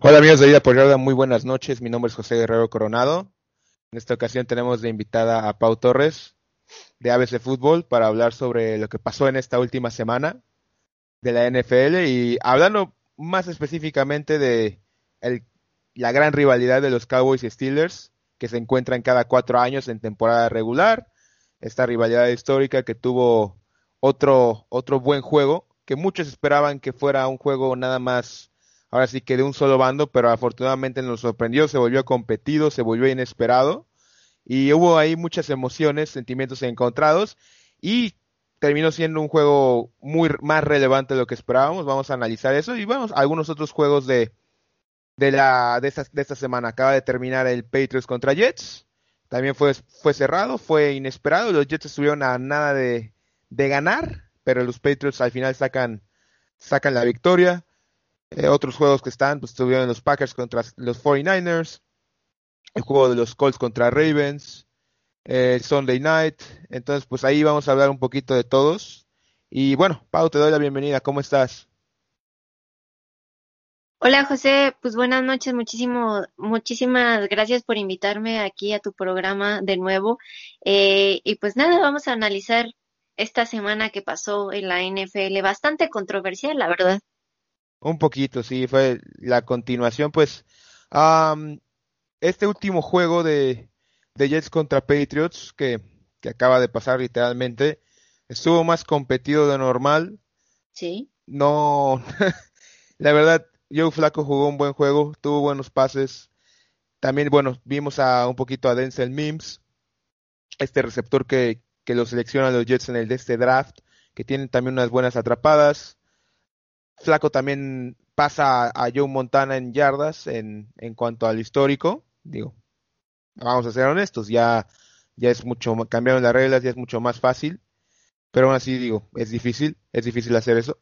Hola amigos de Vida por muy buenas noches. Mi nombre es José Guerrero Coronado. En esta ocasión tenemos de invitada a Pau Torres de ABC Fútbol para hablar sobre lo que pasó en esta última semana de la NFL y hablando más específicamente de la gran rivalidad de los Cowboys y Steelers que se encuentran cada cuatro años en temporada regular. Esta rivalidad histórica que tuvo otro, otro buen juego, que muchos esperaban que fuera un juego nada más ahora sí que de un solo bando, pero afortunadamente nos sorprendió, se volvió competido, se volvió inesperado y hubo ahí muchas emociones, sentimientos encontrados y terminó siendo un juego muy más relevante de lo que esperábamos. Vamos a analizar eso y vamos a algunos otros juegos de de la de esta, de esta semana. Acaba de terminar el Patriots contra Jets. También fue, fue cerrado, fue inesperado. Los Jets estuvieron a nada de, de ganar, pero los Patriots al final sacan, sacan la victoria. Eh, otros juegos que están, pues tuvieron los Packers contra los 49ers, el juego de los Colts contra Ravens, el Sunday Night. Entonces, pues ahí vamos a hablar un poquito de todos. Y bueno, Pau, te doy la bienvenida. ¿Cómo estás? Hola José, pues buenas noches, muchísimo, muchísimas gracias por invitarme aquí a tu programa de nuevo. Eh, y pues nada, vamos a analizar esta semana que pasó en la NFL, bastante controversial, la verdad. Un poquito, sí, fue la continuación, pues, um, este último juego de, de Jets contra Patriots, que, que acaba de pasar literalmente, estuvo más competido de normal. Sí. No, la verdad, Joe Flaco jugó un buen juego, tuvo buenos pases. También, bueno, vimos a un poquito a Denzel Mims, este receptor que, que lo seleccionan los Jets en el de este draft, que tienen también unas buenas atrapadas. Flaco también pasa a Joe Montana en yardas en, en cuanto al histórico. Digo, vamos a ser honestos, ya, ya es mucho, cambiaron las reglas, ya es mucho más fácil. Pero aún así digo, es difícil, es difícil hacer eso.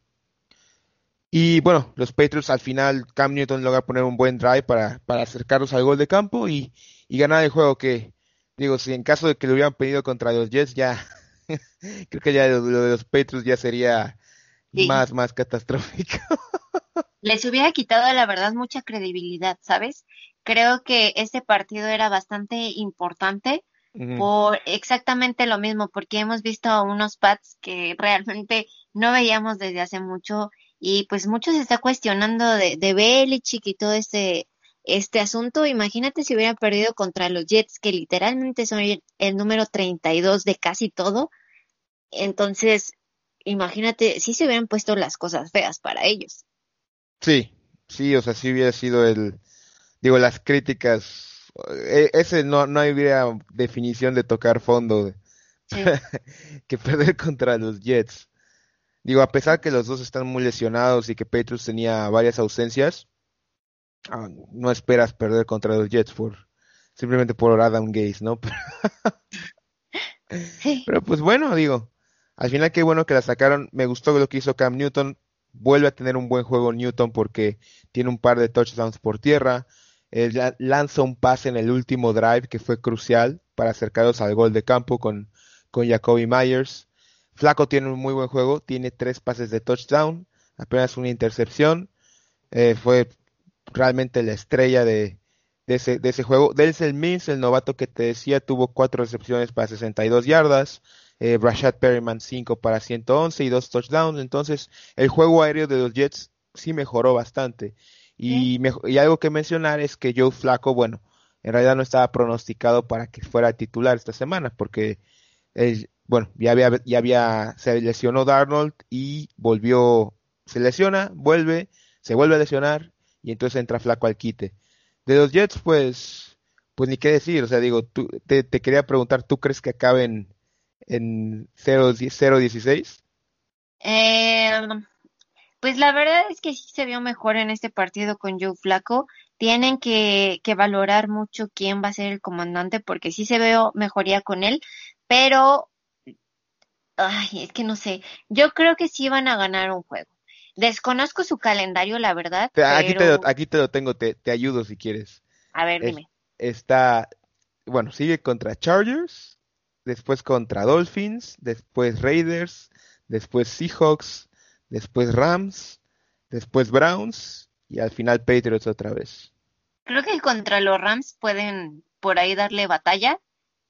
Y bueno, los Patriots al final, Cam Newton logra poner un buen drive para, para acercarlos al gol de campo y, y ganar el juego que, digo, si en caso de que lo hubieran pedido contra los Jets, ya, creo que ya lo, lo de los Patriots ya sería más, más catastrófico. Les hubiera quitado, la verdad, mucha credibilidad, ¿sabes? Creo que este partido era bastante importante por exactamente lo mismo, porque hemos visto unos Pats que realmente no veíamos desde hace mucho y pues mucho se está cuestionando de, de Belichick y todo este, este asunto. Imagínate si hubieran perdido contra los Jets, que literalmente son el, el número 32 de casi todo. Entonces, imagínate, si se hubieran puesto las cosas feas para ellos. Sí, sí, o sea, sí hubiera sido el, digo, las críticas, e, ese no, no hubiera definición de tocar fondo sí. que perder contra los Jets. Digo, a pesar que los dos están muy lesionados y que Petrus tenía varias ausencias, ah, no esperas perder contra los Jets por simplemente por Adam Gaze, ¿no? Pero pues bueno, digo, al final qué bueno que la sacaron. Me gustó lo que hizo Cam Newton. Vuelve a tener un buen juego Newton porque tiene un par de touchdowns por tierra. Lanza un pase en el último drive que fue crucial para acercarlos al gol de campo con, con Jacoby Myers. Flaco tiene un muy buen juego. Tiene tres pases de touchdown. Apenas una intercepción. Eh, fue realmente la estrella de, ese, de ese juego. Denzel Mims, el novato que te decía, tuvo cuatro recepciones para 62 yardas eh, Rashad Perryman 5 para 111 y dos touchdowns. Entonces, el juego aéreo de los Jets sí mejoró bastante. Y, me, y, algo que mencionar es que Joe Flaco, bueno, en realidad no estaba pronosticado para que fuera titular esta semana, porque, bueno, ya había, ya había, se lesionó Darnold y volvió, se lesiona, vuelve, se vuelve a lesionar y entonces entra Flaco al quite. De los Jets, pues, pues ni qué decir, o sea, digo, tú, te, te quería preguntar, ¿tú crees que acaben en 0-16? Eh, pues la verdad es que sí se vio mejor en este partido con Joe Flaco. Tienen que, que valorar mucho quién va a ser el comandante porque sí se veo mejoría con él, pero ay, es que no sé. Yo creo que sí van a ganar un juego. Desconozco su calendario, la verdad. Aquí, te, lo, aquí te lo tengo, te, te ayudo si quieres. A ver, dime. está, bueno, sigue contra Chargers, después contra Dolphins, después Raiders, después Seahawks, después Rams, después Browns y al final Patriots otra vez. Creo que contra los Rams pueden por ahí darle batalla.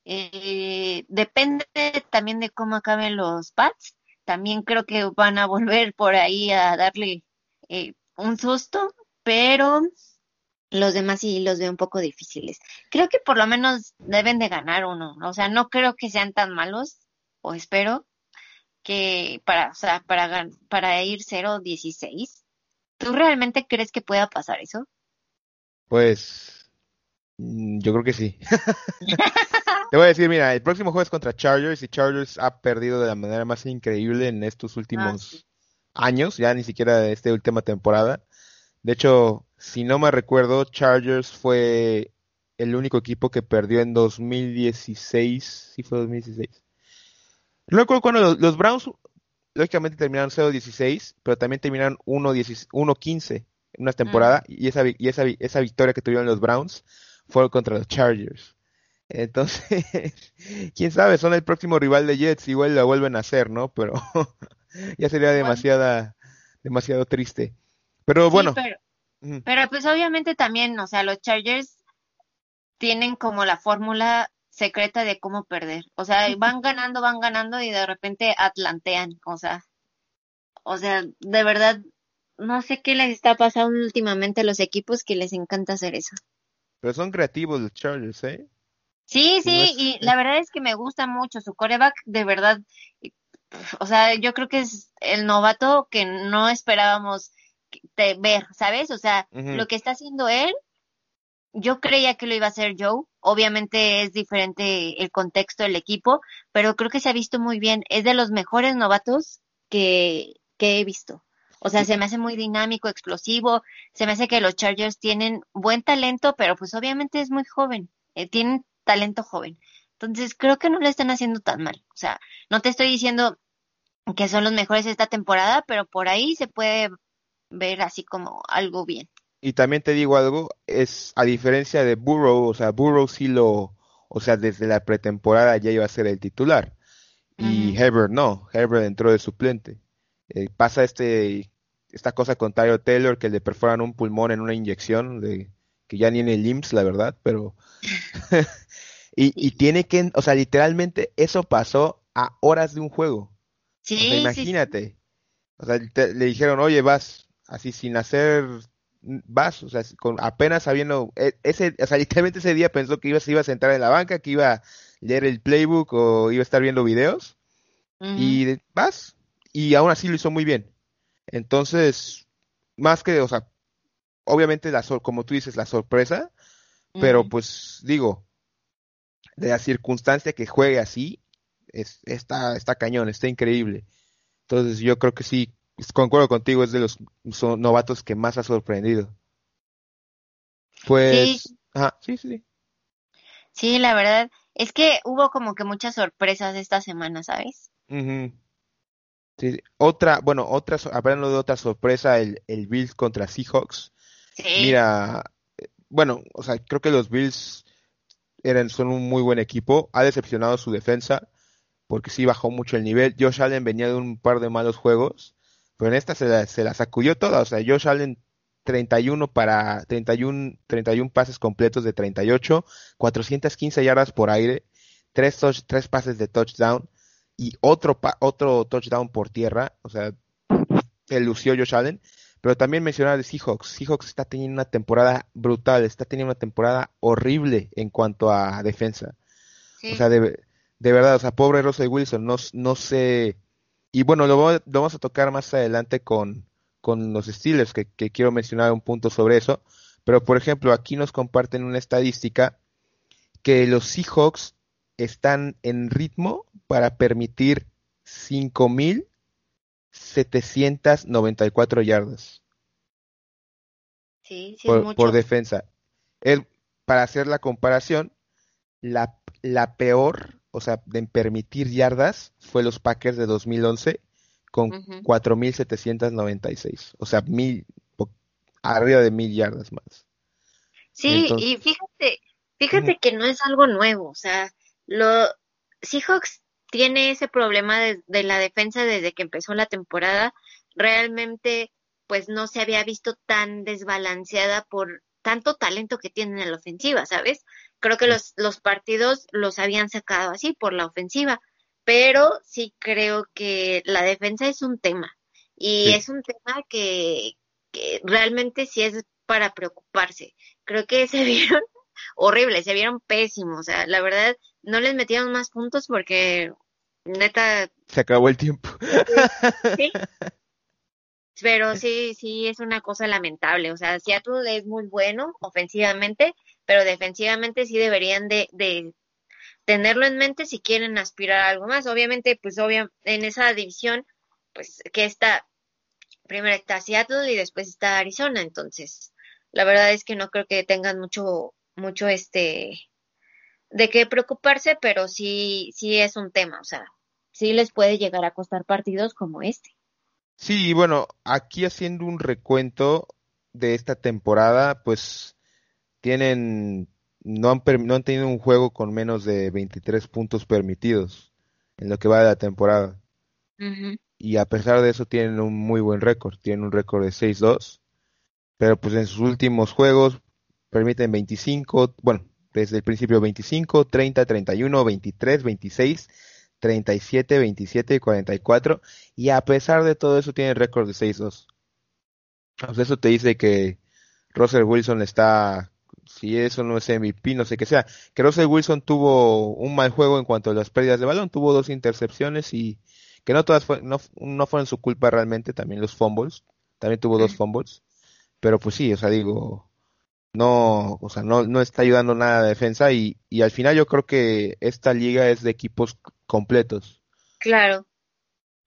Eh, depende también de cómo acaben los Pats. También creo que van a volver por ahí a darle eh, un susto, pero los demás sí los veo un poco difíciles. Creo que por lo menos deben de ganar uno. O sea, no creo que sean tan malos, o espero, que para, o sea, para, para ir 0-16. ¿Tú realmente crees que pueda pasar eso? Pues mm, yo creo que sí. Te voy a decir, mira, el próximo juego es contra Chargers y Chargers ha perdido de la manera más increíble en estos últimos ah, años, ya ni siquiera de esta última temporada. De hecho, si no me recuerdo, Chargers fue el único equipo que perdió en 2016, sí fue 2016. No recuerdo cuando los, Browns, lógicamente terminaron 0-16, pero también terminaron 1-15 en una temporada, y, esa, y esa, esa victoria que tuvieron los Browns fue contra los Chargers. Entonces, quién sabe, son el próximo rival de Jets, igual la vuelven a hacer, ¿no? Pero ya sería demasiada, demasiado triste. Pero bueno. Pero, pues obviamente también, o sea, los Chargers tienen como la fórmula secreta de cómo perder. O sea, van ganando, van ganando y de repente atlantean, o sea, o sea, de verdad, no sé qué les está pasando últimamente a los equipos que les encanta hacer eso. Pero son creativos los Chargers, ¿eh? Sí, sí, y la verdad es que me gusta mucho su coreback, de verdad. O sea, yo creo que es el novato que no esperábamos ver, ¿sabes? O sea, lo que está haciendo él, yo creía que lo iba a hacer Joe. Obviamente es diferente el contexto del equipo, pero creo que se ha visto muy bien. Es de los mejores novatos que, que he visto. O sea, se me hace muy dinámico, explosivo. Se me hace que los Chargers tienen buen talento, pero pues obviamente es muy joven. Eh, tienen talento joven. Entonces, creo que no lo están haciendo tan mal. O sea, no te estoy diciendo que son los mejores esta temporada, pero por ahí se puede ver así como algo bien. Y también te digo algo, es a diferencia de Burrow, o sea, Burrow sí lo, o sea, desde la pretemporada ya iba a ser el titular. Y Herbert no, Herbert entró de suplente. Eh, pasa este esta cosa con Tyler Taylor que le perforan un pulmón en una inyección de que ya ni en el IMSS, la verdad, pero Y, tiene que, o sea, literalmente eso pasó a horas de un juego. Sí. imagínate. O sea, le dijeron, oye, vas, así sin hacer, vas, o sea, con apenas sabiendo, e, ese, o sea, literalmente ese día pensó que iba, se iba a sentar en la banca, que iba a leer el playbook o iba a estar viendo videos. Y vas, y aún así lo hizo muy bien. Entonces, más que, o sea, obviamente, la, como tú dices, la sorpresa, pero pues digo, de la circunstancia que juegue así, es, está, está cañón, está increíble. Entonces yo creo que sí, concuerdo contigo, es de los novatos que más ha sorprendido. Pues, sí. sí, sí. Sí, la verdad, es que hubo como que muchas sorpresas esta semana, ¿sabes? Sí, otra, bueno, otra, hablando de otra sorpresa, el, el Bills contra Seahawks. Mira, eh, bueno, o sea, creo que los Bills eran, son un muy buen equipo. Ha decepcionado su defensa porque sí bajó mucho el nivel. Josh Allen venía de un par de malos juegos, pero en esta se la, se la sacudió toda. O sea, Josh Allen 31 para 31, 31 pases completos de 38, 415 yardas por aire, 3, tres pases de touchdown y otro, otro touchdown por tierra. O sea, se lució Josh Allen. Pero también mencionar de Seahawks. Seahawks está teniendo una temporada brutal, está teniendo una temporada horrible en cuanto a defensa. O sea, de, verdad, o sea, pobre Russell Wilson, no, no sé. Y bueno, lo, vamos a tocar más adelante con, con los Steelers, que, que quiero mencionar un punto sobre eso. Pero, por ejemplo, aquí nos comparten una estadística que los Seahawks están en ritmo para permitir 5.000 794 yardas. Sí, sí, por, es mucho. por defensa. Para hacer la comparación, la, la peor, o sea, de permitir yardas fue los Packers de 2011 con Ujú. 4.796. O sea, mil, arriba de mil yardas más. Sí, Entonces- y fíjate, fíjate que no es algo nuevo, o sea, lo Seahawks tiene ese problema de, de la defensa desde que empezó la temporada, realmente pues no se había visto tan desbalanceada por tanto talento que tienen en la ofensiva, ¿sabes? Creo que los, los partidos los habían sacado así por la ofensiva, pero sí creo que la defensa es un tema y Sí. es un tema que, que realmente sí es para preocuparse. Creo que se vieron horribles, se vieron pésimos, o sea, la verdad no les metieron más puntos porque neta Se acabó el tiempo. Sí. Pero sí, sí, es una cosa lamentable. O sea, Seattle es muy bueno ofensivamente, pero defensivamente sí deberían de, tenerlo en mente si quieren aspirar a algo más. Obviamente, pues obvio, en esa división, pues que está, primero está Seattle y después está Arizona. Entonces, la verdad es que no creo que tengan mucho, mucho este, de qué preocuparse, pero sí, sí es un tema. O sea, sí les puede llegar a costar partidos como este. Sí, bueno, aquí haciendo un recuento de esta temporada, pues tienen, no han, no han tenido un juego con menos de 23 puntos permitidos en lo que va de la temporada. Ujú. Y a pesar de eso tienen un muy buen récord, tienen un récord de 6-2, pero pues en sus últimos juegos permiten 25, bueno, desde el principio 25, 30, 31, 23, 26, 37, 27 y 44, y a pesar de todo eso tienen récord de 6-2. Pues eso te dice que Russell Wilson está, si eso no es MVP, no sé qué sea, que Russell Wilson tuvo un mal juego en cuanto a las pérdidas de balón, tuvo dos intercepciones y que no todas fue- no, no fueron su culpa realmente, también los fumbles, también tuvo dos fumbles, pero pues sí, o sea, digo, no, o sea, no, no está ayudando nada a la defensa y, y al final yo creo que esta liga es de equipos completos Claro,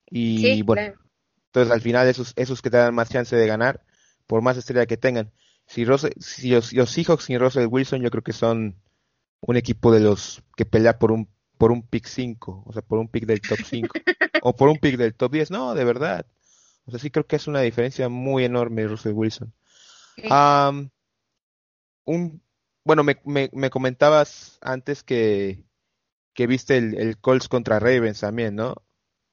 y sí, bueno, claro. entonces al final esos, esos que te dan más chance de ganar, por más estrella que tengan. Si, Russell- si los, los Seahawks sin Russell Wilson, yo creo que son un equipo de los que pelea por un, por un pick 5, o sea, por un pick del top 5, o por un pick del top 10, no, de verdad. O sea, sí creo que es una diferencia muy enorme Russell Wilson. Un, bueno, me, me, me comentabas antes que, que viste el, el Colts contra Ravens también, ¿no?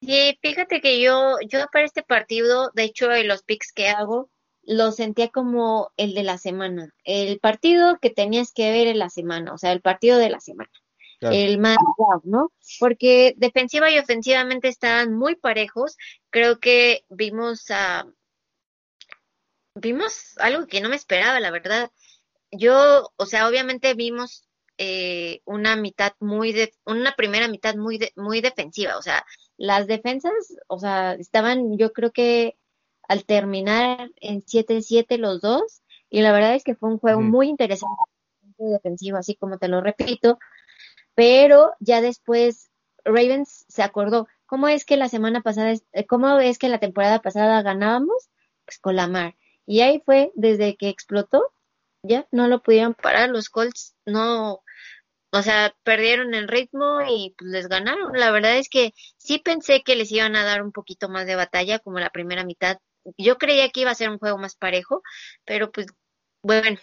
Sí, fíjate que yo, yo para este partido, de hecho, en los picks que hago, lo sentía como el de la semana. El partido que tenías que ver en la semana, o sea, el partido de la semana. Claro. El más ¿no? Porque defensiva y ofensivamente estaban muy parejos. Creo que vimos a, vimos algo que no me esperaba, la verdad. Yo, o sea, obviamente vimos eh, una mitad muy de, una primera mitad muy de- muy defensiva, o sea, las defensas, o sea, estaban, yo creo que al terminar en 7-7 los dos, y la verdad es que fue un juego muy interesante defensivo, así como te lo repito, pero ya después Ravens se acordó, ¿cómo es que la semana pasada, eh, cómo es que la temporada pasada ganábamos? Pues con la mar. Y ahí fue desde que explotó, ya no lo pudieron parar, los Colts no, o sea, perdieron el ritmo y pues les ganaron. La verdad es que sí pensé que les iban a dar un poquito más de batalla como la primera mitad. Yo creía que iba a ser un juego más parejo, pero pues bueno,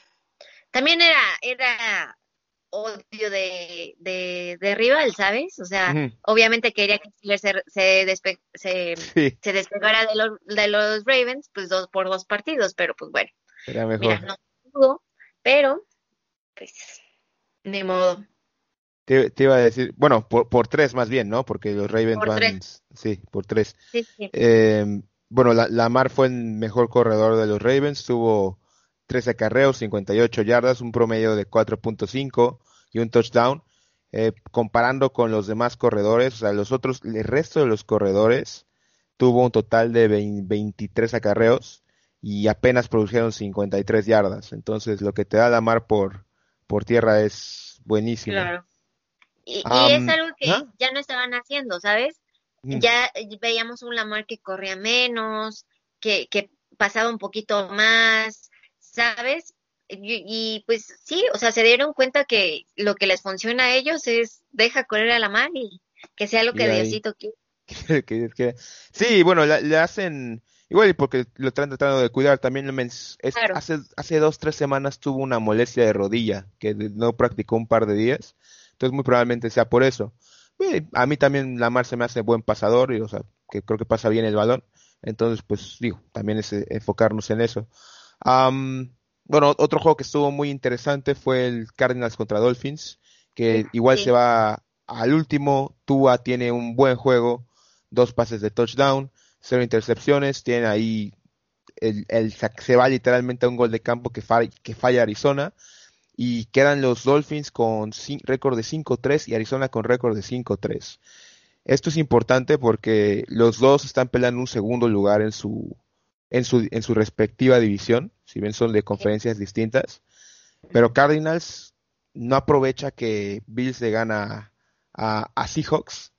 también era, era odio de, de, de rival, ¿sabes? O sea, obviamente quería que se, se, despe- se, Sí, se despegara de los, de los Ravens, pues dos por dos partidos, pero pues bueno, era mira, mejor. no pudo, pero pues ni modo. Te, te iba a decir, bueno, por, por tres más bien, ¿no? Porque los Ravens Por van, tres. sí, por tres. Sí, sí. Eh, bueno, la, Lamar fue el mejor corredor de los Ravens, tuvo 13 acarreos, 58 yardas, un promedio de 4.5 y un touchdown. Eh, comparando con los demás corredores, o sea, los otros, el resto de los corredores tuvo un total de 20 23 acarreos y apenas produjeron 53 yardas. Entonces, lo que te da Lamar por, por tierra es buenísimo. Claro. Y, es algo que ¿ah? ya no estaban haciendo, ¿sabes? Ya veíamos un Lamar que corría menos, que, que pasaba un poquito más, ¿sabes? Y, pues sí, o sea, se dieron cuenta que lo que les funciona a ellos es deja correr a la mar y que sea lo que Diosito quiere. sí, bueno, le, hacen igual y porque lo están tratando de cuidar. También es, hace, hace dos, tres semanas tuvo una molestia de rodilla que no practicó un par de días. Entonces muy probablemente sea por eso. A mí también Lamar se me hace buen pasador y, o sea, que creo que pasa bien el balón. Entonces, pues digo, también es eh, enfocarnos en eso. bueno, otro juego que estuvo muy interesante fue el Cardinals contra Dolphins, que igual se va al último. Tua tiene un buen juego, dos pases de touchdown, cero intercepciones, tiene ahí el, el se va literalmente a un gol de campo que, falla, que falla Arizona y quedan los Dolphins con récord de 5-3 y Arizona con récord de 5-3. Esto es importante porque los dos están peleando un segundo lugar en su, en su, en su respectiva división, si bien son de conferencias distintas. Pero Cardinals no aprovecha que Bills le gana a, a Seahawks.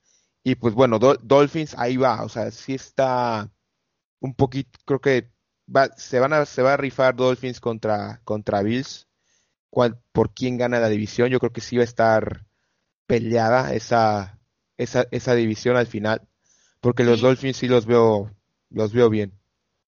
Y pues bueno, Dolphins ahí va, o sea, sí está un poquito, creo que va, se van a, se va a rifar Dolphins contra, contra Bills. Por quién gana la división, yo creo que sí va a estar peleada esa, esa, esa división al final, porque los Dolphins sí los veo, los veo bien.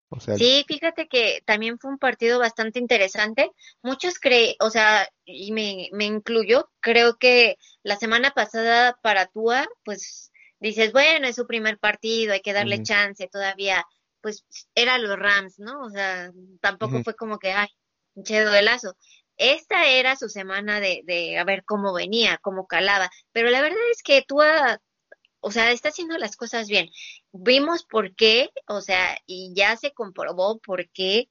O sea, sí, fíjate que también fue un partido bastante interesante. Muchos creen, o sea, y me, me incluyo, creo que la semana pasada para Tua, pues dices, bueno, es su primer partido, hay que darle chance todavía, pues era los Rams, ¿no? O sea, tampoco fue como que, ay, un chedo de lazo. Esta era su semana de, de a ver cómo venía, cómo calaba, pero la verdad es que Tua, o sea, está haciendo las cosas bien. Vimos por qué, o sea, y ya se comprobó por qué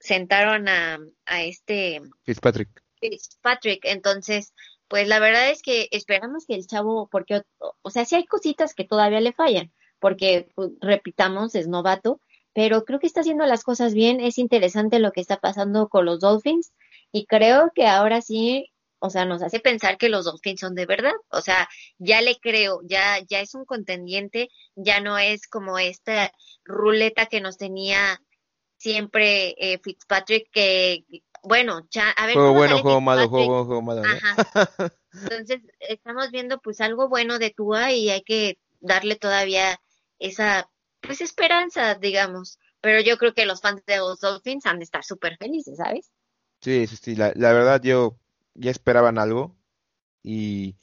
sentaron a, a este Fitzpatrick. Fitzpatrick, entonces, pues la verdad es que esperamos que el chavo, porque, o, sea, sí hay cositas que todavía le fallan, porque, pues, repitamos, es novato, pero creo que está haciendo las cosas bien, es interesante lo que está pasando con los Dolphins, y creo que ahora sí, o sea, nos hace pensar que los Dolphins son de verdad. O sea, ya le creo, ya, ya es un contendiente, ya no es como esta ruleta que nos tenía siempre eh, Fitzpatrick, que, bueno, ya, a ver. Juego bueno, juego malo, juego, juego malo. Entonces, estamos viendo pues algo bueno de Tua y hay que darle todavía esa, pues, esperanza, digamos. Pero yo creo que los fans de los Dolphins han de estar súper felices, ¿sabes? Sí, sí, sí. La, la verdad, yo ya esperaban algo. Y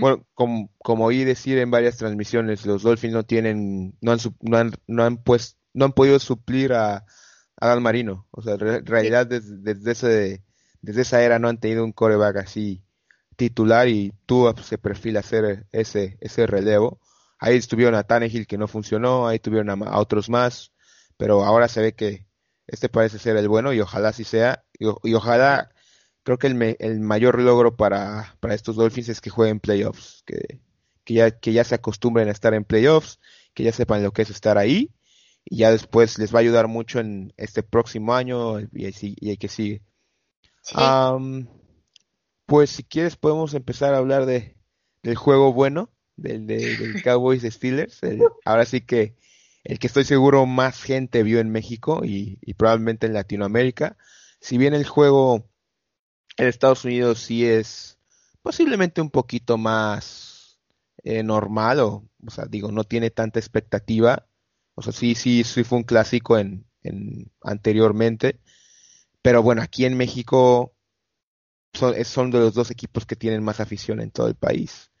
bueno, como, como oí decir en varias transmisiones, los Dolphins no tienen, no han, no han, no han, pues, no han podido suplir a, a Dan Marino. O sea, en realidad desde, desde, ese, desde esa era no han tenido un coreback así titular y tú se perfila hacer ese, ese relevo. Ahí estuvieron a Tannehill que no funcionó, ahí tuvieron a otros más, pero ahora se ve que este parece ser el bueno y ojalá así sea. Y, ojalá, creo que el, el mayor logro para, para, estos Dolphins es que jueguen playoffs, que, que, ya, que ya se acostumbren a estar en playoffs, que ya sepan lo que es estar ahí y ya después les va a ayudar mucho en este próximo año y, y hay que sigue. pues si quieres podemos empezar a hablar de, del juego bueno, del, del Cowboys Steelers. ahora sí que el que estoy seguro más gente vio en México y, probablemente en Latinoamérica. Si bien el juego en Estados Unidos sí es posiblemente un poquito más eh, normal o, o sea, digo, no tiene tanta expectativa. O sea, sí, sí, sí fue un clásico en, en anteriormente. Pero bueno, aquí en México son, son de los dos equipos que tienen más afición en todo el país.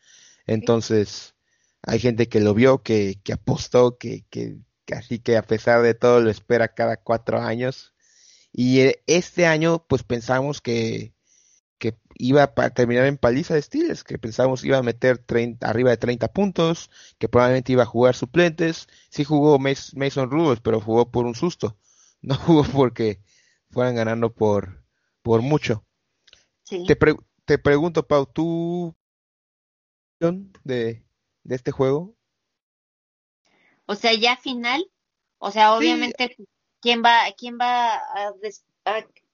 Entonces, hay gente que lo vio, que, que apostó, que, que, así que a pesar de todo lo espera cada cuatro años. Y eh, este año, pues pensamos que, que iba a terminar en paliza de Steelers, que pensamos iba a meter 30, arriba de 30 puntos, que probablemente iba a jugar suplentes. Sí jugó Mason Rudolph, pero jugó por un susto. No jugó porque fueran ganando por, por mucho. Te, te pregunto, Pau, ¿tú de, de este juego? O sea, ya final, o sea, obviamente, ¿quién va, quién va a,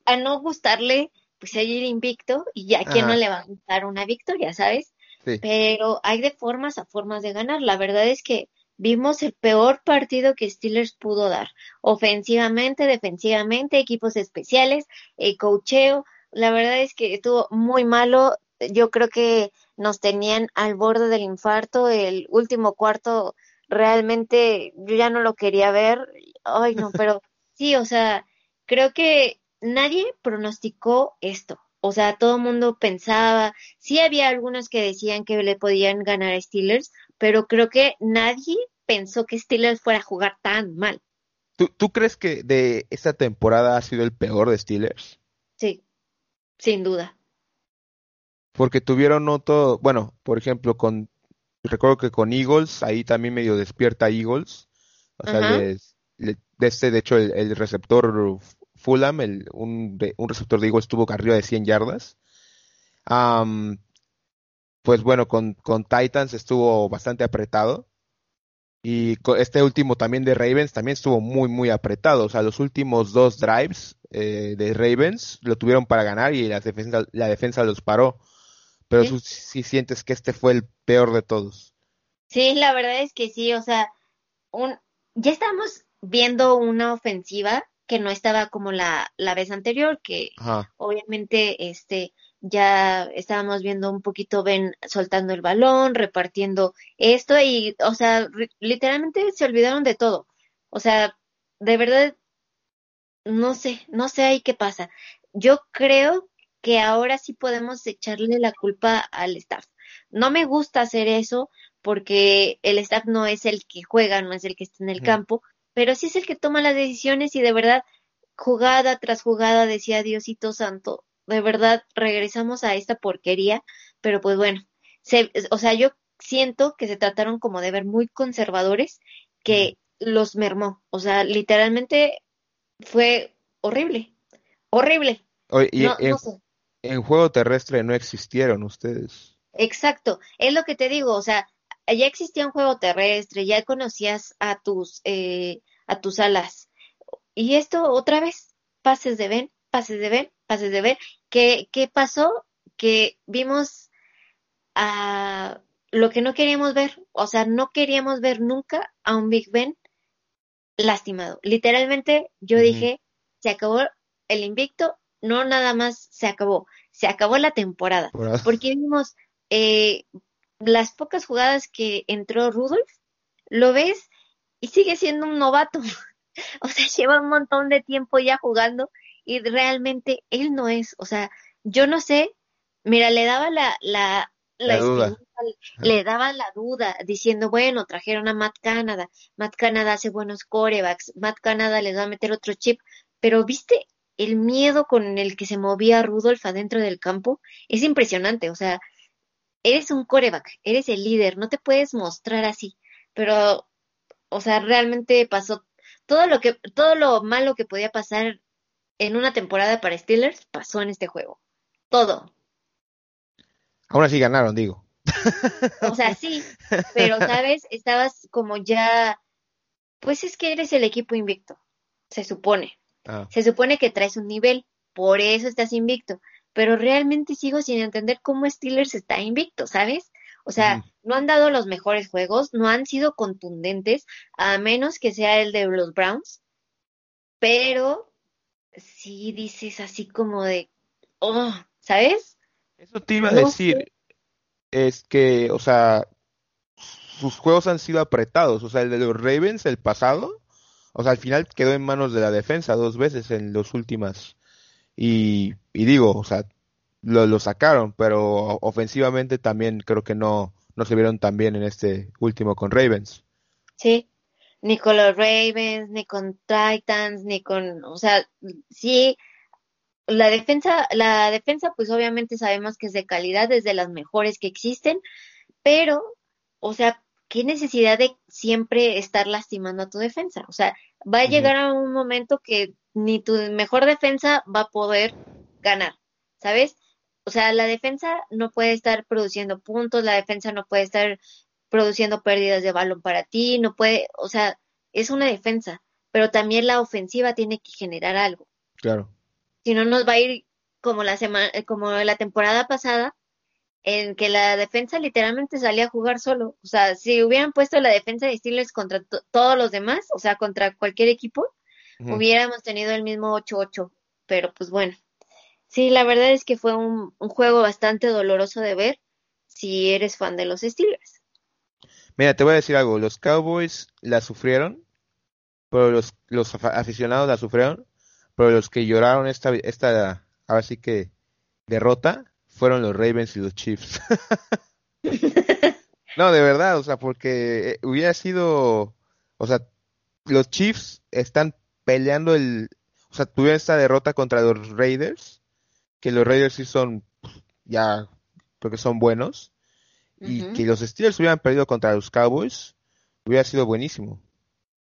a, no gustarle pues seguir invicto y ya quién no le va a gustar una victoria, ¿sabes? Pero hay de formas a formas de ganar. La verdad es que vimos el peor partido que Steelers pudo dar. Ofensivamente, defensivamente, equipos especiales, el cocheo. La verdad es que estuvo muy malo. Yo creo que nos tenían al borde del infarto. El último cuarto realmente yo ya no lo quería ver. Ay, no, pero sí, o sea, creo que nadie pronosticó esto. O sea, todo el mundo pensaba, sí había algunos que decían que le podían ganar a Steelers, pero creo que nadie pensó que Steelers fuera a jugar tan mal. ¿Tú, ¿Tú, crees que de esta temporada ha sido el peor de Steelers? Sí, sin duda. Porque tuvieron otro, bueno, por ejemplo, con recuerdo que con Eagles, ahí también medio despierta Eagles. O sea, les, de este, de hecho, el, receptor Fulham, el, un, un, receptor de Eagles, estuvo arriba de 100 yardas. pues bueno, con, con Titans estuvo bastante apretado. Y este último también de Ravens también estuvo muy, muy apretado. O sea, los últimos dos drives eh, de Ravens lo tuvieron para ganar y la defensa, la defensa los paró. Pero sí sientes que este fue el peor de todos. Sí, la verdad es que sí. O sea, un, ya estamos viendo una ofensiva que no estaba como la, la vez anterior, que obviamente este ya estábamos viendo un poquito Ben soltando el balón, repartiendo esto y, o sea, literalmente se olvidaron de todo. O sea, de verdad, no sé, no sé ahí qué pasa. Yo creo que ahora sí podemos echarle la culpa al staff. No me gusta hacer eso porque el staff no es el que juega, no es el que está en el campo, pero sí es el que toma las decisiones y de verdad, jugada tras jugada decía Diosito Santo, de verdad regresamos a esta porquería, pero pues bueno, se, o sea, yo siento que se trataron como de ver muy conservadores, que los mermó, o sea, literalmente fue horrible, horrible. y en, en, juego terrestre no existieron ustedes. Exacto, es lo que te digo, o sea, ya existía un juego terrestre, ya conocías a tus, eh, a tus alas. Y esto otra vez, pases de Ben, pases de Ben, pases de Ben. ¿Qué, qué pasó? Que vimos a lo que no queríamos ver, o sea, no queríamos ver nunca a un Big Ben lastimado. Literalmente yo dije, se acabó el invicto, no nada más se acabó, se acabó la temporada, porque vimos eh, las pocas jugadas que entró Rudolf, lo ves y sigue siendo un novato. o sea, lleva un montón de tiempo ya jugando y realmente él no es. O sea, yo no sé, mira, le daba la, la, la, duda. le daba la duda diciendo, bueno, trajeron a Matt Canada, Matt Canada hace buenos corebacks, Matt Canada les va a meter otro chip, pero viste el miedo con el que se movía Rudolf adentro del campo, es impresionante, o sea, eres un coreback, eres el líder, no te puedes mostrar así, pero, o sea, realmente pasó todo lo que, todo lo malo que podía pasar en una temporada para Steelers pasó en este juego, todo. Aún así ganaron, digo. O sea, sí, pero sabes, estabas como ya, pues es que eres el equipo invicto, se supone. Ah. Se supone que traes un nivel, por eso estás invicto pero realmente sigo sin entender cómo Steelers está invicto, ¿sabes? O sea, no han dado los mejores juegos, no han sido contundentes, a menos que sea el de los Browns, pero sí dices así como de, oh, ¿sabes? Eso te iba a decir, es que, o sea, sus juegos han sido apretados, o sea, el de los Ravens, el pasado, o sea, al final quedó en manos de la defensa dos veces en los últimas y, digo, o sea, lo, lo, sacaron, pero ofensivamente también creo que no, no se vieron tan bien en este último con Ravens. Sí, ni con los Ravens, ni con Titans, ni con, o sea, sí, la defensa, la defensa pues obviamente sabemos que es de calidad, es de las mejores que existen, pero, o sea, qué necesidad de siempre estar lastimando a tu defensa. O sea, va a llegar a un momento que ni tu mejor defensa va a poder ganar, ¿sabes? O sea, la defensa no puede estar produciendo puntos, la defensa no puede estar produciendo pérdidas de balón para ti, no puede, o sea, es una defensa, pero también la ofensiva tiene que generar algo. Claro. Si no nos va a ir como la semana, como la temporada pasada, en que la defensa literalmente salía a jugar solo. O sea, si hubieran puesto la defensa de Steelers contra todos los demás, o sea, contra cualquier equipo, hubiéramos tenido el mismo 8-8. Pero pues bueno, sí, la verdad es que fue un, un, juego bastante doloroso de ver si eres fan de los Steelers. Mira, te voy a decir algo, los Cowboys la sufrieron, pero los, los aficionados la sufrieron, pero los que lloraron esta, esta, ahora sí que derrota, fueron los Ravens y los Chiefs. no, de verdad, o sea, porque eh, hubiera sido, o sea, los Chiefs están peleando el, o sea, tuvieron esta derrota contra los Raiders, que los Raiders sí son, ya, creo que son buenos, y que los Steelers hubieran perdido contra los Cowboys, hubiera sido buenísimo.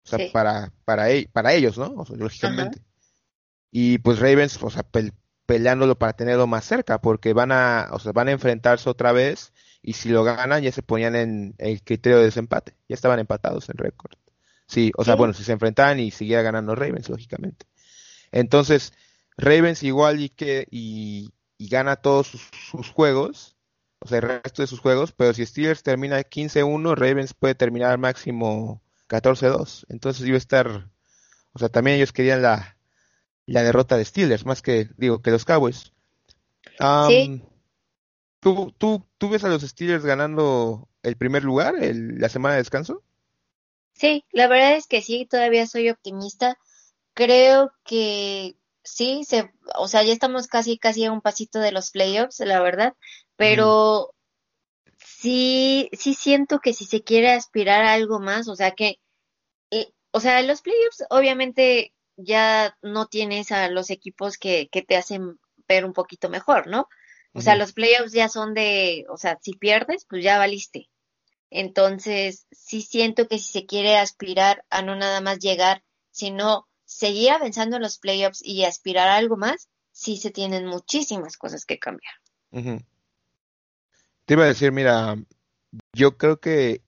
O sea, para, para, e, para ellos, ¿no? O sea, lógicamente. Y pues Ravens, o sea, peleándolo para tenerlo más cerca, porque van a, o sea, van a enfrentarse otra vez y si lo ganan ya se ponían en el criterio de desempate, ya estaban empatados en récord. Sí, o sea, bueno, si se enfrentaban y siguiera ganando Ravens, lógicamente. Entonces, Ravens igual y que y, gana todos sus, juegos, o sea, el resto de sus juegos, pero si Steelers termina 15-1, Ravens puede terminar máximo 14-2. Entonces iba a estar, o sea, también ellos querían la, la derrota de Steelers, más que, digo, que los Cowboys. sí. ¿tú, tú, ¿Tú ves a los Steelers ganando el primer lugar, el, la semana de descanso? Sí, la verdad es que sí, todavía soy optimista. Creo que sí, se, o sea, ya estamos casi, casi a un pasito de los playoffs, la verdad, pero sí, sí siento que si se quiere aspirar a algo más, o sea que, eh, o sea, los playoffs obviamente ya no tienes a los equipos que, que te hacen ver un poquito mejor, ¿no? O sea, los playoffs ya son de, o sea, si pierdes, pues ya valiste. Entonces, sí siento que si se quiere aspirar a no nada más llegar, sino seguir avanzando en los playoffs y aspirar a algo más, sí se tienen muchísimas cosas que cambiar. Te iba a decir, mira, yo creo que,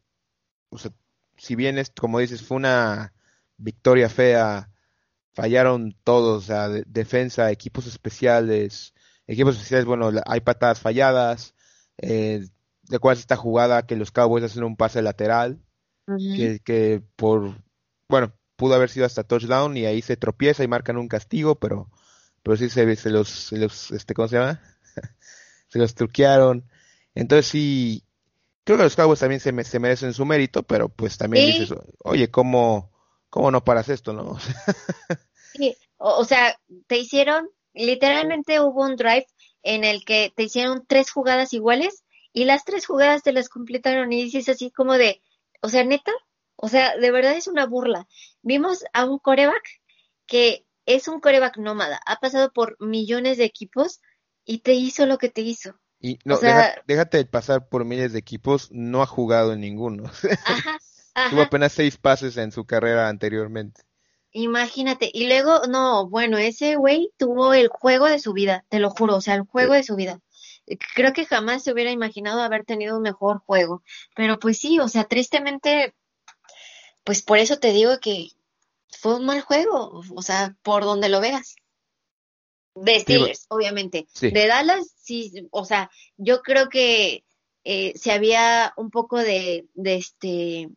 o sea, si bien es, como dices, fue una victoria fea fallaron todos, o sea, defensa, equipos especiales, equipos especiales, bueno, hay patadas falladas, eh, de cuál es esta jugada que los Cowboys hacen un pase lateral, que, que por, bueno, pudo haber sido hasta touchdown y ahí se tropieza y marcan un castigo, pero, pero sí se, se los, se los, este, ¿cómo se llama? se los truquearon. Entonces sí, creo que los Cowboys también se, se merecen su mérito, pero pues también dices, oye, ¿cómo, ¿cómo no paras esto, no? sí, o, sea, te hicieron, literalmente hubo un drive en el que te hicieron tres jugadas iguales y las tres jugadas te las completaron y dices así como de, o sea, neta, o sea, de verdad es una burla. Vimos a un coreback que es un coreback nómada, ha pasado por millones de equipos y te hizo lo que te hizo. Y no, déjate, de pasar por miles de equipos, no ha jugado en ninguno. Ajá, Tuvo apenas seis pases en su carrera anteriormente. Imagínate, y luego, no, bueno, ese güey tuvo el juego de su vida, te lo juro, o sea, el juego de su vida. Creo que jamás se hubiera imaginado haber tenido un mejor juego, pero pues sí, o sea, tristemente, pues por eso te digo que fue un mal juego, o sea, por donde lo veas. De Steelers, obviamente. De Dallas, sí, o sea, yo creo que eh, se había un poco de, de este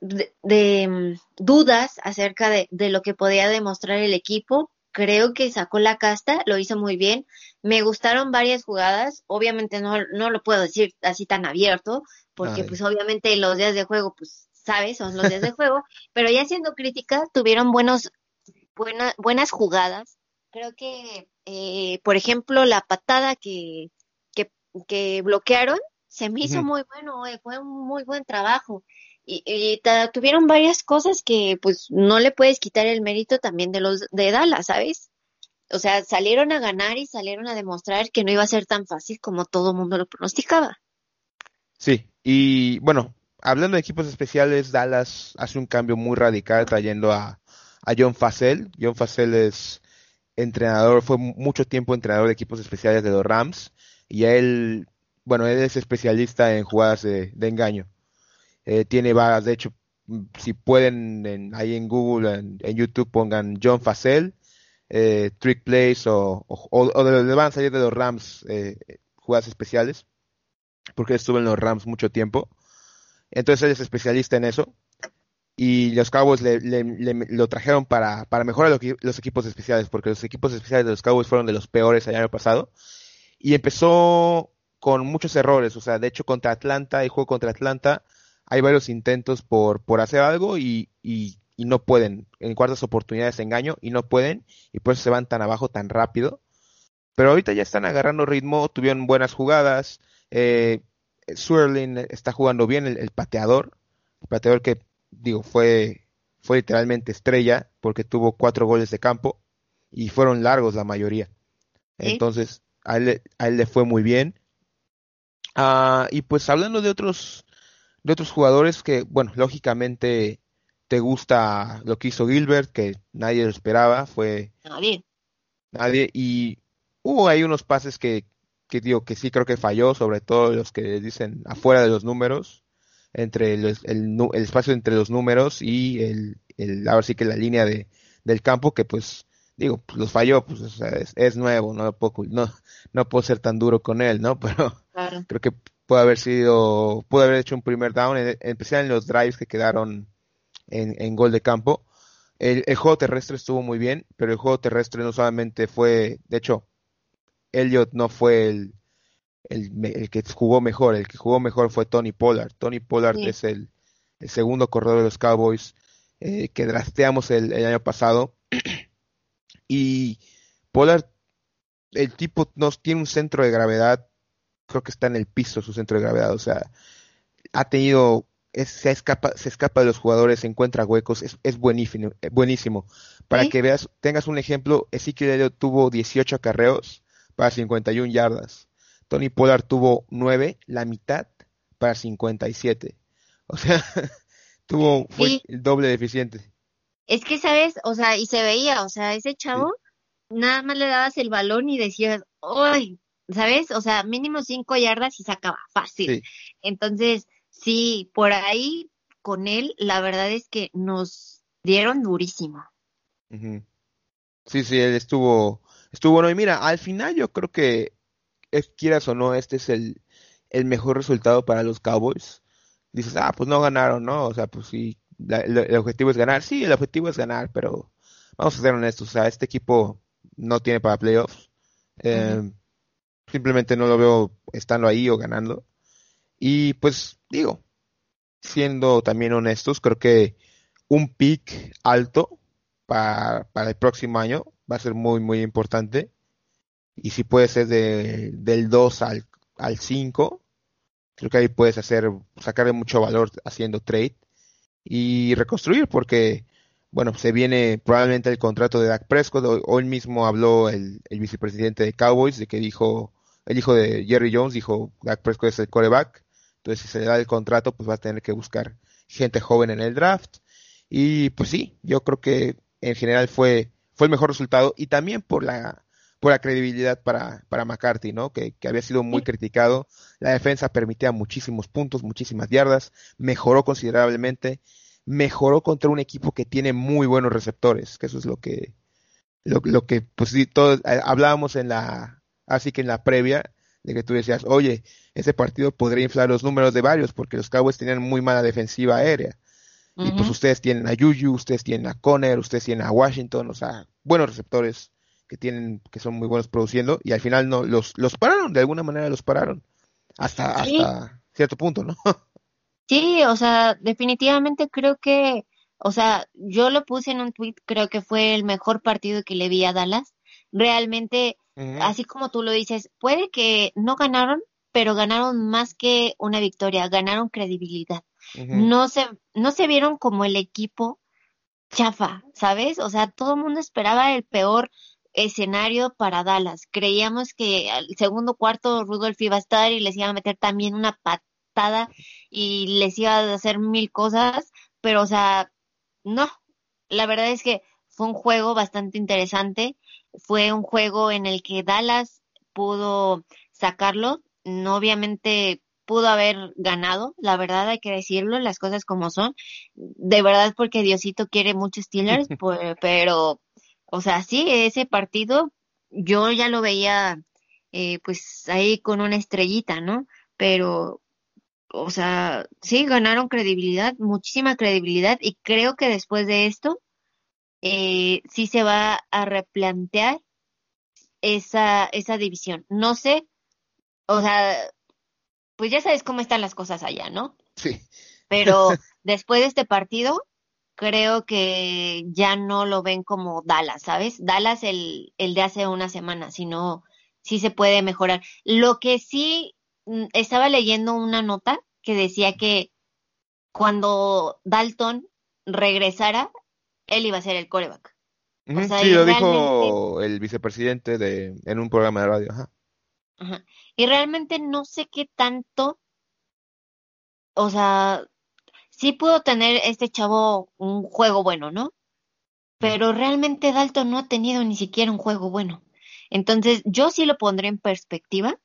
de, mm, dudas acerca de, de, lo que podía demostrar el equipo. Creo que sacó la casta, lo hizo muy bien. Me gustaron varias jugadas. Obviamente no, no lo puedo decir así tan abierto, porque pues obviamente los días de juego, pues sabes, son los días de juego. Pero ya siendo crítica, tuvieron buenos, buena, buenas jugadas. Creo que, eh, por ejemplo, la patada que, que, que bloquearon se me hizo muy bueno, eh, fue un muy buen trabajo y, tuvieron varias cosas que pues no le puedes quitar el mérito también de los de Dallas, ¿sabes? O sea, salieron a ganar y salieron a demostrar que no iba a ser tan fácil como todo el mundo lo pronosticaba. Sí, y bueno, hablando de equipos especiales, Dallas hace un cambio muy radical trayendo a, a John Facel. John Facel es entrenador, fue mucho tiempo entrenador de equipos especiales de los Rams y él, bueno, él es especialista en jugadas de engaño. Eh, tiene vagas, de hecho, si pueden, ahí en Google, en, YouTube, pongan John Facel, eh, Trick Plays o, o, o, de, van a salir de los Rams eh, jugadas especiales. porque estuvo en los Rams mucho tiempo. Entonces él es especialista en eso. Y los Cowboys le, lo trajeron para, para mejorar los equipos especiales, porque los equipos especiales de los Cowboys fueron de los peores el año pasado. Y empezó con muchos errores. O sea, de hecho, contra Atlanta y juego contra Atlanta, hay varios intentos por, por hacer algo y, y, y no pueden. En cuartas oportunidades engaño y no pueden. Y por eso se van tan abajo tan rápido. Pero ahorita ya están agarrando ritmo, tuvieron buenas jugadas. Eh, Swirling está jugando bien, el, pateador. El pateador que, digo, fue, fue literalmente estrella porque tuvo cuatro goles de campo y fueron largos la mayoría. Entonces, a él, a él le fue muy bien. Ah, y pues hablando de otros, de otros jugadores que, bueno, lógicamente te gusta lo que hizo Gilbert, que nadie lo esperaba, fue nadie. Nadie, y hubo ahí unos pases que, que digo que sí creo que falló, sobre todo los que dicen afuera de los números, entre el, el, espacio entre los números y el, el, ahora sí que la línea de, del campo, que pues digo, pues los falló, pues es, nuevo, no puedo, no, no puedo ser tan duro con él, ¿no? Pero creo que puede haber sido, puede haber hecho un primer down, en, especial en los drives que quedaron en, en gol de campo. El, el, juego terrestre estuvo muy bien, pero el juego terrestre no solamente fue, de hecho, Elliot no fue el, el, que jugó mejor, el que jugó mejor fue Tony Pollard. Tony Pollard es el, el, segundo corredor de los Cowboys eh, que drafteamos el, el, año pasado. y Pollard, el tipo no tiene un centro de gravedad, creo que está en el piso su centro de gravedad, o sea, ha tenido se, escapa, se escapa de los jugadores, se encuentra huecos, es, es buenísimo, buenísimo. Para que veas, tengas un ejemplo, Ezequiel Elliott tuvo 18 acarreos para 51 yardas. Tony Pollard tuvo 9, la mitad para 57. O sea, tuvo fue el doble deficiente. Es que, ¿sabes? O sea, y se veía, o sea, ese chavo, nada más le dabas el balón y decías, ¡ay! ¿Sabes? O sea, mínimo 5 yardas y sacaba fácil. Entonces, sí, por ahí con él, la verdad es que nos dieron durísimo. Sí, sí, él estuvo, estuvo bueno. Y mira, al final yo creo que, es, quieras o no, este es el, el mejor resultado para los Cowboys. Dices, ah, pues no ganaron, ¿no? O sea, pues sí, el objetivo es ganar. Sí, el objetivo es ganar, pero vamos a ser honestos. O sea, este equipo no tiene para playoffs. Eh, simplemente no lo veo estando ahí o ganando. Y pues digo, siendo también honestos, creo que un pick alto para, para el próximo año va a ser muy, muy importante. Y si puede ser de, del 2 al, al 5, creo que ahí puedes hacer, sacarle mucho valor haciendo trade y reconstruir porque, bueno, se viene probablemente el contrato de Dak Prescott. Hoy, mismo habló el, vicepresidente de Cowboys de que dijo, el hijo de Jerry Jones dijo, Dak Prescott es el coreback. Entonces, si se le da el contrato, pues va a tener que buscar gente joven en el draft. Y pues sí, yo creo que en general fue fue el mejor resultado y también por la, por la credibilidad para, para McCarthy, ¿no? Que, que había sido muy criticado. La defensa permitía muchísimos puntos, muchísimas yardas, mejoró considerablemente, mejoró contra un equipo que tiene muy buenos receptores, que eso es lo que, lo, lo que, pues sí, todos eh, hablábamos en la, así que en la previa, de que tú decías, oye, ese partido podría inflar los números de varios, porque los Cowboys tenían muy mala defensiva aérea. Y pues ustedes tienen a Yuyu, ustedes tienen a Conner, ustedes tienen a Washington, o sea, buenos receptores que tienen, que son muy buenos produciendo, y al final no, los, los pararon, de alguna manera los pararon. Hasta, hasta cierto punto, ¿no? Sí, o sea, definitivamente creo que, o sea, yo lo puse en un tweet, creo que fue el mejor partido que le vi a Dallas. Realmente, así como tú lo dices, puede que no ganaron, pero ganaron más que una victoria, ganaron credibilidad no se, no se vieron como el equipo chafa, ¿sabes? O sea, todo el mundo esperaba el peor escenario para Dallas. Creíamos que al segundo cuarto Rudolph iba a estar y les iba a meter también una patada y les iba a hacer mil cosas, pero o sea, no. La verdad es que fue un juego bastante interesante. Fue un juego en el que Dallas pudo sacarlo. No, obviamente pudo haber ganado, la verdad hay que decirlo, las cosas como son. De verdad porque Diosito quiere muchos Steelers, pues, pero, o sea, sí, ese partido yo ya lo veía eh, pues ahí con una estrellita, ¿no? pero, o sea, sí, ganaron credibilidad, muchísima credibilidad, y creo que después de esto, eh, sí se va a replantear esa, esa división. No sé, o sea, pues ya sabes cómo están las cosas allá, ¿no? Sí. Pero después de este partido, creo que ya no lo ven como Dallas, ¿sabes? Dallas el, el de hace una semana, sino sí se puede mejorar. Lo que sí mm, estaba leyendo una nota que decía que cuando Dalton regresara, él iba a ser el coreback. sí, lo dijo el vicepresidente de, en un programa de radio. Ajá. Y realmente no sé qué tanto, o sea, sí pudo tener este chavo un juego bueno, ¿no? Pero realmente Dalton no ha tenido ni siquiera un juego bueno. Entonces, yo sí lo pondré en perspectiva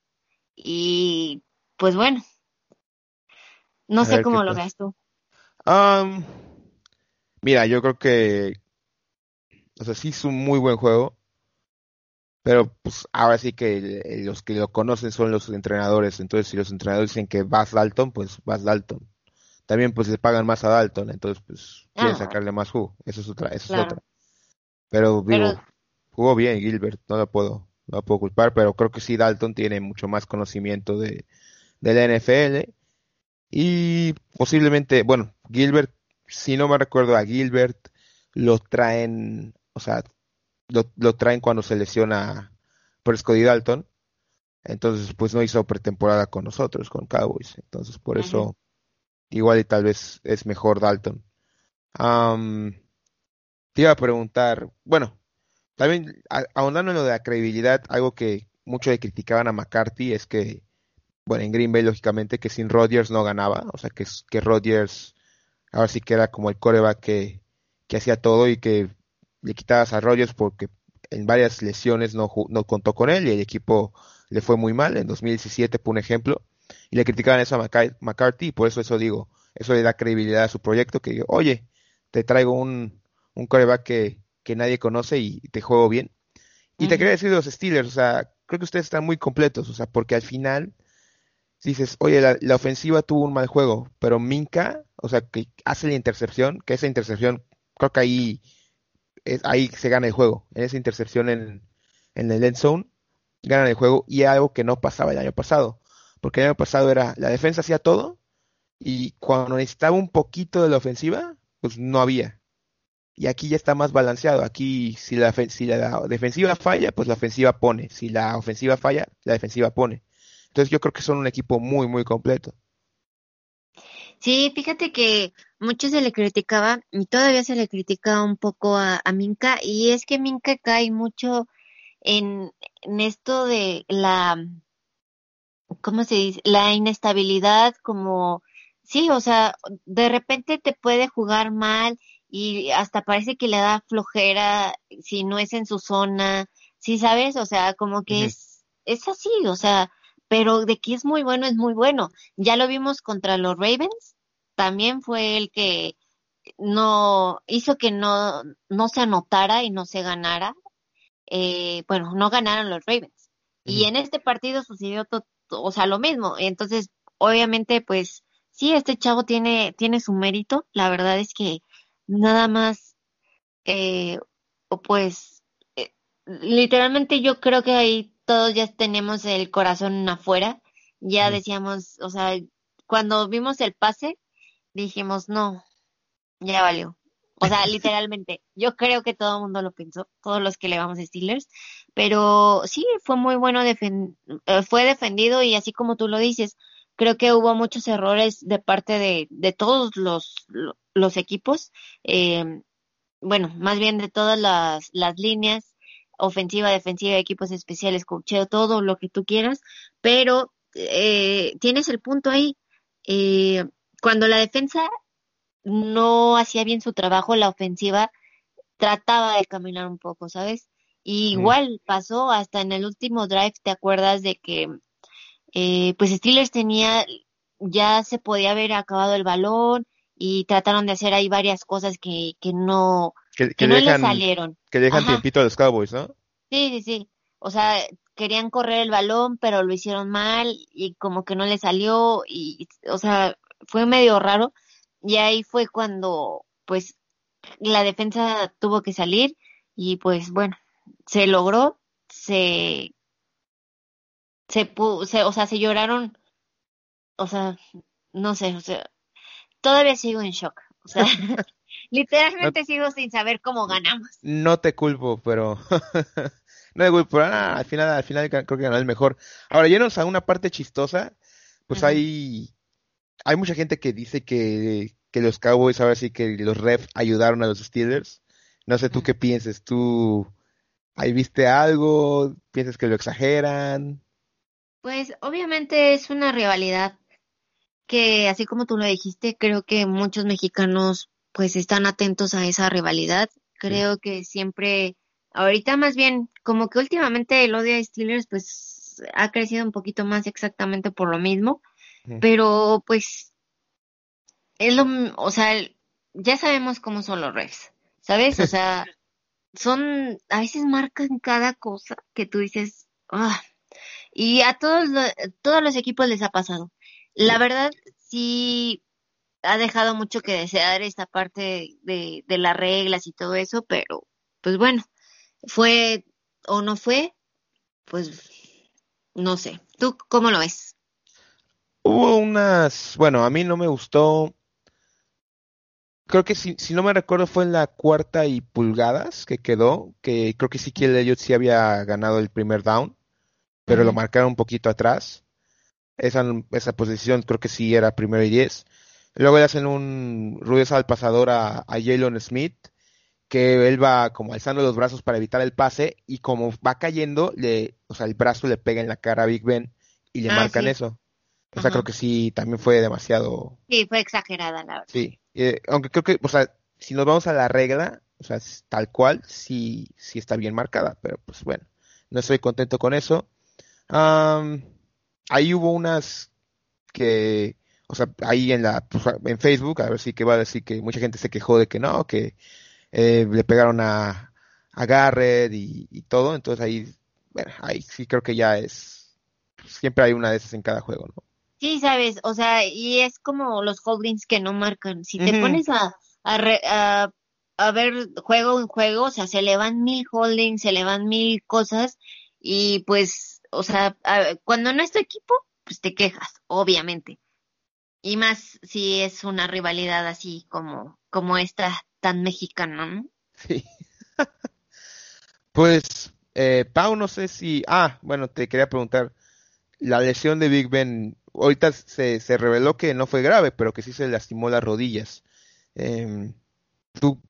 y pues bueno, no sé cómo lo veas tú. Mira, yo creo que, o sea, sí es un muy buen juego, pero pues ahora sí que los que lo conocen son los entrenadores, entonces si los entrenadores dicen que vas Dalton, pues vas Dalton. También pues le pagan más a Dalton, entonces pues quieren ah. sacarle más jugo, eso es otra, eso es otra. Pero digo, jugó bien Gilbert, no lo puedo, no lo puedo culpar, pero creo que sí Dalton tiene mucho más conocimiento de, de la NFL y posiblemente, bueno, Gilbert, si no me recuerdo a Gilbert, lo traen, o sea, lo, lo traen cuando se lesiona Prescott y Dalton, entonces pues no hizo pretemporada con nosotros, con Cowboys, entonces por eso igual y tal vez es mejor Dalton. te iba a preguntar, bueno, también ahondando en lo de la credibilidad, algo que muchos le criticaban a McCarthy es que, bueno, en Green Bay lógicamente que sin Rodgers no ganaba, o sea que, que Rodgers ahora sí que era como el coreback que, que hacía todo y que le quitabas a Rodgers porque en varias lesiones no, no contó con él y el equipo le fue muy mal. En 2017 por un ejemplo y le criticaban eso a McCarthy y por eso eso digo, eso le da credibilidad a su proyecto que digo, oye, te traigo un, un coreback que, que nadie conoce y te juego bien. Y te quería decir de los Steelers, o sea, creo que ustedes están muy completos, o sea, porque al final dices, oye, la, ofensiva tuvo un mal juego, pero Minka, o sea, que hace la intercepción, que esa intercepción, creo que ahí, ahí se gana el juego, en esa intercepción en, en el end zone, ganan el juego y algo que no pasaba el año pasado porque el año pasado era la defensa hacía todo y cuando necesitaba un poquito de la ofensiva, pues no había. Y aquí ya está más balanceado. Aquí si la, si la defensiva falla, pues la ofensiva pone. Si la ofensiva falla, la defensiva pone. Entonces yo creo que son un equipo muy, muy completo. Sí, fíjate que mucho se le criticaba y todavía se le critica un poco a, a Minka y es que Minka cae mucho en, en esto de la ¿cómo se dice? La inestabilidad como, sí, o sea, de repente te puede jugar mal y hasta parece que le da flojera si no es en su zona, sí, ¿sabes? O sea, como que es, es así, o sea, pero de que es muy bueno, es muy bueno. Ya lo vimos contra los Ravens, también fue el que no hizo que no, no se anotara y no se ganara. Eh, bueno, no ganaron los Ravens. Y en este partido sucedió o sea, lo mismo. Entonces, obviamente, pues sí, este chavo tiene, tiene su mérito. La verdad es que nada más, eh, pues, eh, literalmente yo creo que ahí todos ya tenemos el corazón afuera. Ya decíamos, o sea, cuando vimos el pase, dijimos, no, ya valió. O sea, literalmente, yo creo que todo el mundo lo pensó, todos los que le vamos a Steelers, pero sí, fue muy bueno, eh, fue defendido y así como tú lo dices, creo que hubo muchos errores de parte de, de todos los, los equipos, eh, bueno, más bien de todas las, las líneas, ofensiva, defensiva, equipos especiales, cocheo, todo lo que tú quieras, pero eh, tienes el punto ahí. Eh, cuando la defensa no hacía bien su trabajo, la ofensiva trataba de caminar un poco, ¿sabes? Y igual pasó hasta en el último drive, ¿te acuerdas de que eh, pues Steelers tenía, ya se podía haber acabado el balón y trataron de hacer ahí varias cosas que, que no, que, no le salieron. Que dejan tiempito a los Cowboys, ¿no? Sí, sí, sí. o sea, querían correr el balón, pero lo hicieron mal y como que no le salió y, o sea, fue medio raro. Y ahí fue cuando, pues, la defensa tuvo que salir y pues bueno, se logró, se, se, se o sea, se lloraron, o sea, no sé, o sea, todavía sigo en shock, o sea, literalmente sigo sin saber cómo ganamos. No te culpo, pero no te culpo, ah, al final, al final creo que ganó el mejor. Ahora, llenos a una parte chistosa, pues hay, hay mucha gente que dice que, que los Cowboys ahora sí que los refs ayudaron a los Steelers. No sé tú qué pienses, tú ahí viste algo, piensas que lo exageran. Pues obviamente es una rivalidad que así como tú lo dijiste, creo que muchos mexicanos pues están atentos a esa rivalidad. Creo que siempre, ahorita más bien, como que últimamente el odio a Steelers pues ha crecido un poquito más exactamente por lo mismo, pero pues es lo, o sea, ya sabemos cómo son los refs, ¿sabes? O sea, son, a veces marcan cada cosa que tú dices, ah, y a todos, todos los equipos les ha pasado. La verdad, sí ha dejado mucho que desear esta parte de, de las reglas y todo eso, pero pues bueno, fue o no fue, pues no sé. ¿Tú cómo lo ves? Hubo unas, bueno, a mí no me gustó. Creo que si, si no me recuerdo fue en la cuarta y pulgadas que quedó, que creo que sí que ellos sí había ganado el primer down pero lo marcaron un poquito atrás. Esa, esa posición creo que sí era primero y diez. Luego le hacen un ruido al pasador a, a Jalen Smith, que él va como alzando los brazos para evitar el pase y como va cayendo, le, o sea, el brazo le pega en la cara a Big Ben y le ah, marcan eso. O sea, creo que sí, también fue demasiado. Sí, fue exagerada la verdad. Sí, eh, aunque creo que, o sea, si nos vamos a la regla, o sea, tal cual, sí, sí está bien marcada, pero pues bueno, no estoy contento con eso ahí hubo unas que, o sea, ahí en la, pues, en Facebook, a ver si que va a decir que mucha gente se quejó de que no, que eh, le pegaron a, a Garrett y, todo, entonces ahí, bueno, ahí sí creo que ya es, siempre hay una de esas en cada juego, ¿no? Sí, sabes, o sea, y es como los holdings que no marcan. Si te pones a, a, a, ver juego en juego, o sea, se le van mil holdings, se le van mil cosas, y pues o sea, cuando no es tu equipo, pues te quejas, obviamente. Y más si es una rivalidad así como, como esta tan mexicana, ¿no? Sí. pues, eh, Pau, no sé si. Ah, bueno, te quería preguntar. La lesión de Big Ben, ahorita se, se reveló que no fue grave, pero que sí se lastimó las rodillas. Eh, tú,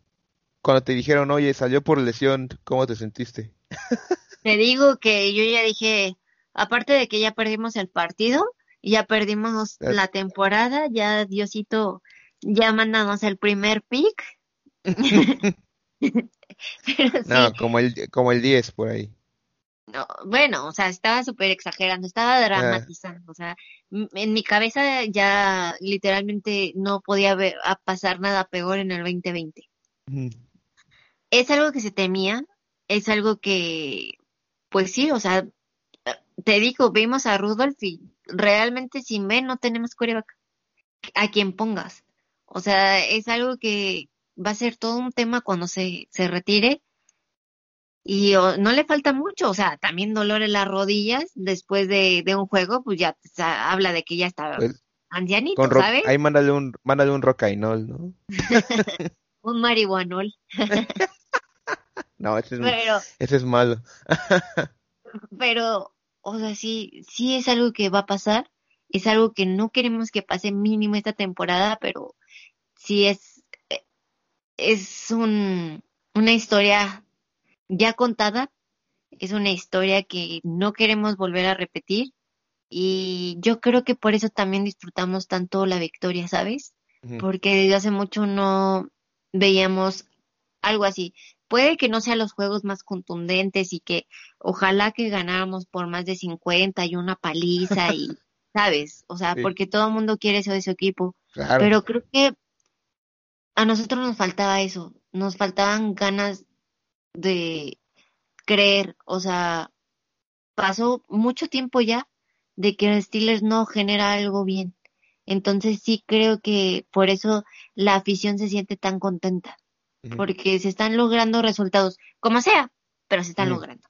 cuando te dijeron, oye, salió por lesión, ¿cómo te sentiste? Te digo que yo ya dije, aparte de que ya perdimos el partido, ya perdimos la temporada, ya Diosito ya mandamos el primer pick. no, como el, como el 10 por ahí. No, bueno, o sea, estaba súper exagerando, estaba ah. dramatizando, o sea, en mi cabeza ya literalmente no podía ver, a pasar nada peor en el 2020. Es algo que se temía, es algo que pues sí, o sea, te digo, vimos a Rudolph y realmente sin B no tenemos coreback a quien pongas. O sea, es algo que va a ser todo un tema cuando se, se retire. Y no le falta mucho, o sea, también dolor en las rodillas después de, de un juego, pues ya habla de que ya está pues, ancianito, ¿sabes? Ahí mándale un, mándale un rocainol, ¿no? un marihuanol. No, ese es, malo. pero, o sea, sí, sí es algo que va a pasar. Es algo que no queremos que pase mínimo esta temporada, pero sí es, es un, una historia ya contada. Es una historia que no queremos volver a repetir. Y yo creo que por eso también disfrutamos tanto la victoria, ¿sabes? Porque desde hace mucho no veíamos algo así puede que no sean los juegos más contundentes y que ojalá que ganáramos por más de 50 y una paliza y, ¿sabes? O sea, porque todo el mundo quiere eso de su equipo. Pero creo que a nosotros nos faltaba eso, nos faltaban ganas de creer, o sea, pasó mucho tiempo ya de que Steelers no genera algo bien. Entonces sí creo que por eso la afición se siente tan contenta, porque se están logrando resultados, como sea, pero se están logrando.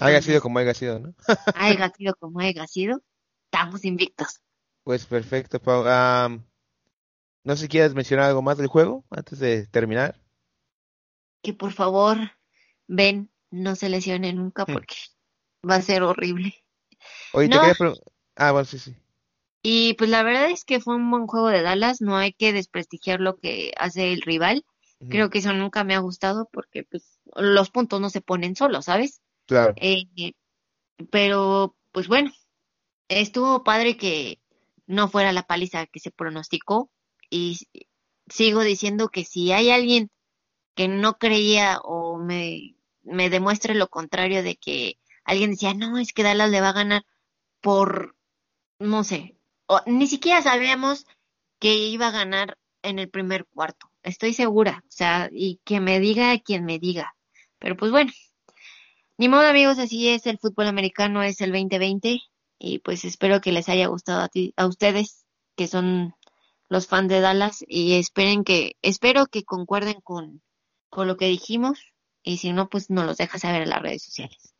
haya sido como haya sido, ¿no? haya sido como haya sido, estamos invictos. Pues perfecto, Pau. no sé si quieres mencionar algo más del juego antes de terminar. Que por favor, ven, no se lesionen nunca hmm. porque va a ser horrible. Oye, te quería Ah, bueno, sí, sí. Y pues la verdad es que fue un buen juego de Dallas, no hay que desprestigiar lo que hace el rival. Creo que eso nunca me ha gustado porque pues los puntos no se ponen solos, ¿sabes? Claro. Eh, pero pues bueno, estuvo padre que no fuera la paliza que se pronosticó y sigo diciendo que si hay alguien que no creía o me, me demuestre lo contrario de que alguien decía, no, es que Dallas le va a ganar por, no sé, ni siquiera sabíamos que iba a ganar en el primer cuarto. Estoy segura, o sea, y que me diga quien me diga. Pero pues bueno, ni modo amigos, así es el fútbol americano, es el 2020 y pues espero que les haya gustado a, ti, a ustedes que son los fans de Dallas y esperen que espero que concuerden con, con lo que dijimos y si no pues nos los dejas saber en las redes sociales.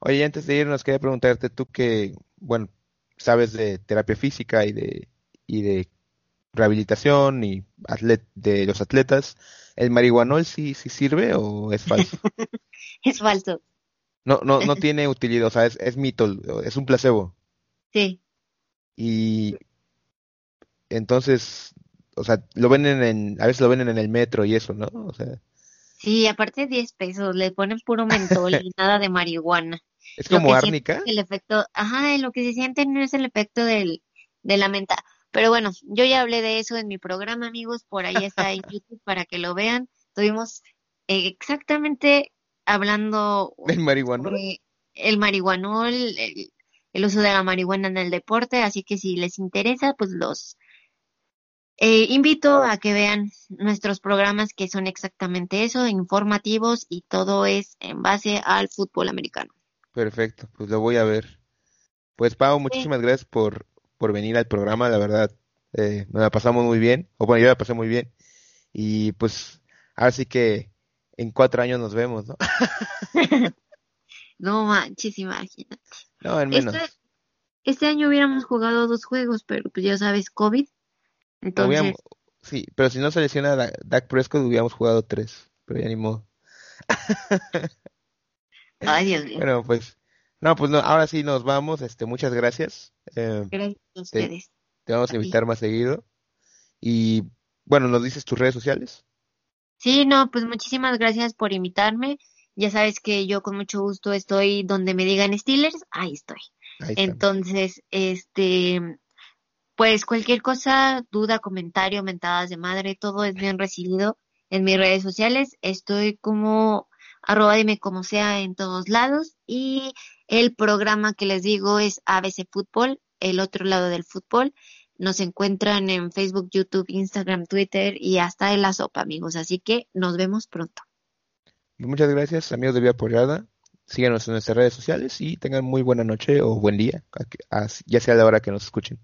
Oye, antes de irnos quería preguntarte tú que bueno, sabes de terapia física y de, y de rehabilitación y de los atletas, ¿el marihuanol sí, sí sirve o es falso? es falso. No, no, no tiene utilidad, o sea, es, es mito, es un placebo. Sí. Y entonces, o sea, lo venden en, a veces lo venden en el metro y eso, ¿no? O sea. Sí, aparte 10 pesos, le ponen puro mentol y nada de marihuana. ¿Es como árnica? El efecto, ajá, lo que se siente no es el efecto del, de la menta. Pero bueno, yo ya hablé de eso en mi programa, amigos, por ahí está en YouTube para que lo vean. Tuvimos exactamente hablando del marihuanol. el marihuanol, el, el, uso de la marihuana en el deporte, así que si les interesa, pues los eh, invito a que vean nuestros programas que son exactamente eso, informativos y todo es en base al fútbol americano. Perfecto, pues lo voy a ver. Pues Pau, muchísimas gracias por, por venir al programa, la verdad, eh, nos la pasamos muy bien, o bueno, yo la pasé muy bien, y pues ahora sí que en cuatro años nos vemos, ¿no? no manches, imagínate. No, en menos. Este, este, año hubiéramos jugado dos juegos, pero pues ya sabes, COVID. Entonces... sí, pero si no se lesiona Dak Prescott hubiéramos jugado tres, pero ya ni modo. Ay, Dios mío. Bueno, pues, no, pues no, ahora sí nos vamos. Este, muchas gracias. Eh, gracias a ustedes. Te, vamos a invitar más seguido. Y bueno, ¿nos dices tus redes sociales? Sí, no, pues muchísimas gracias por invitarme. Ya sabes que yo con mucho gusto estoy donde me digan Steelers, ahí estoy. Entonces, este, pues cualquier cosa, duda, comentario, mentadas de madre, todo es bien recibido en mis redes sociales. Estoy como arroba dime como sea en todos lados y el programa que les digo es ABC Fútbol, el otro lado del fútbol. Nos encuentran en Facebook, YouTube, Instagram, Twitter y hasta en la sopa, amigos. Así que nos vemos pronto. Muchas gracias, amigos de Vía Apoyada. Síganos en nuestras redes sociales y tengan muy buena noche o buen día, ya sea la hora que nos escuchen.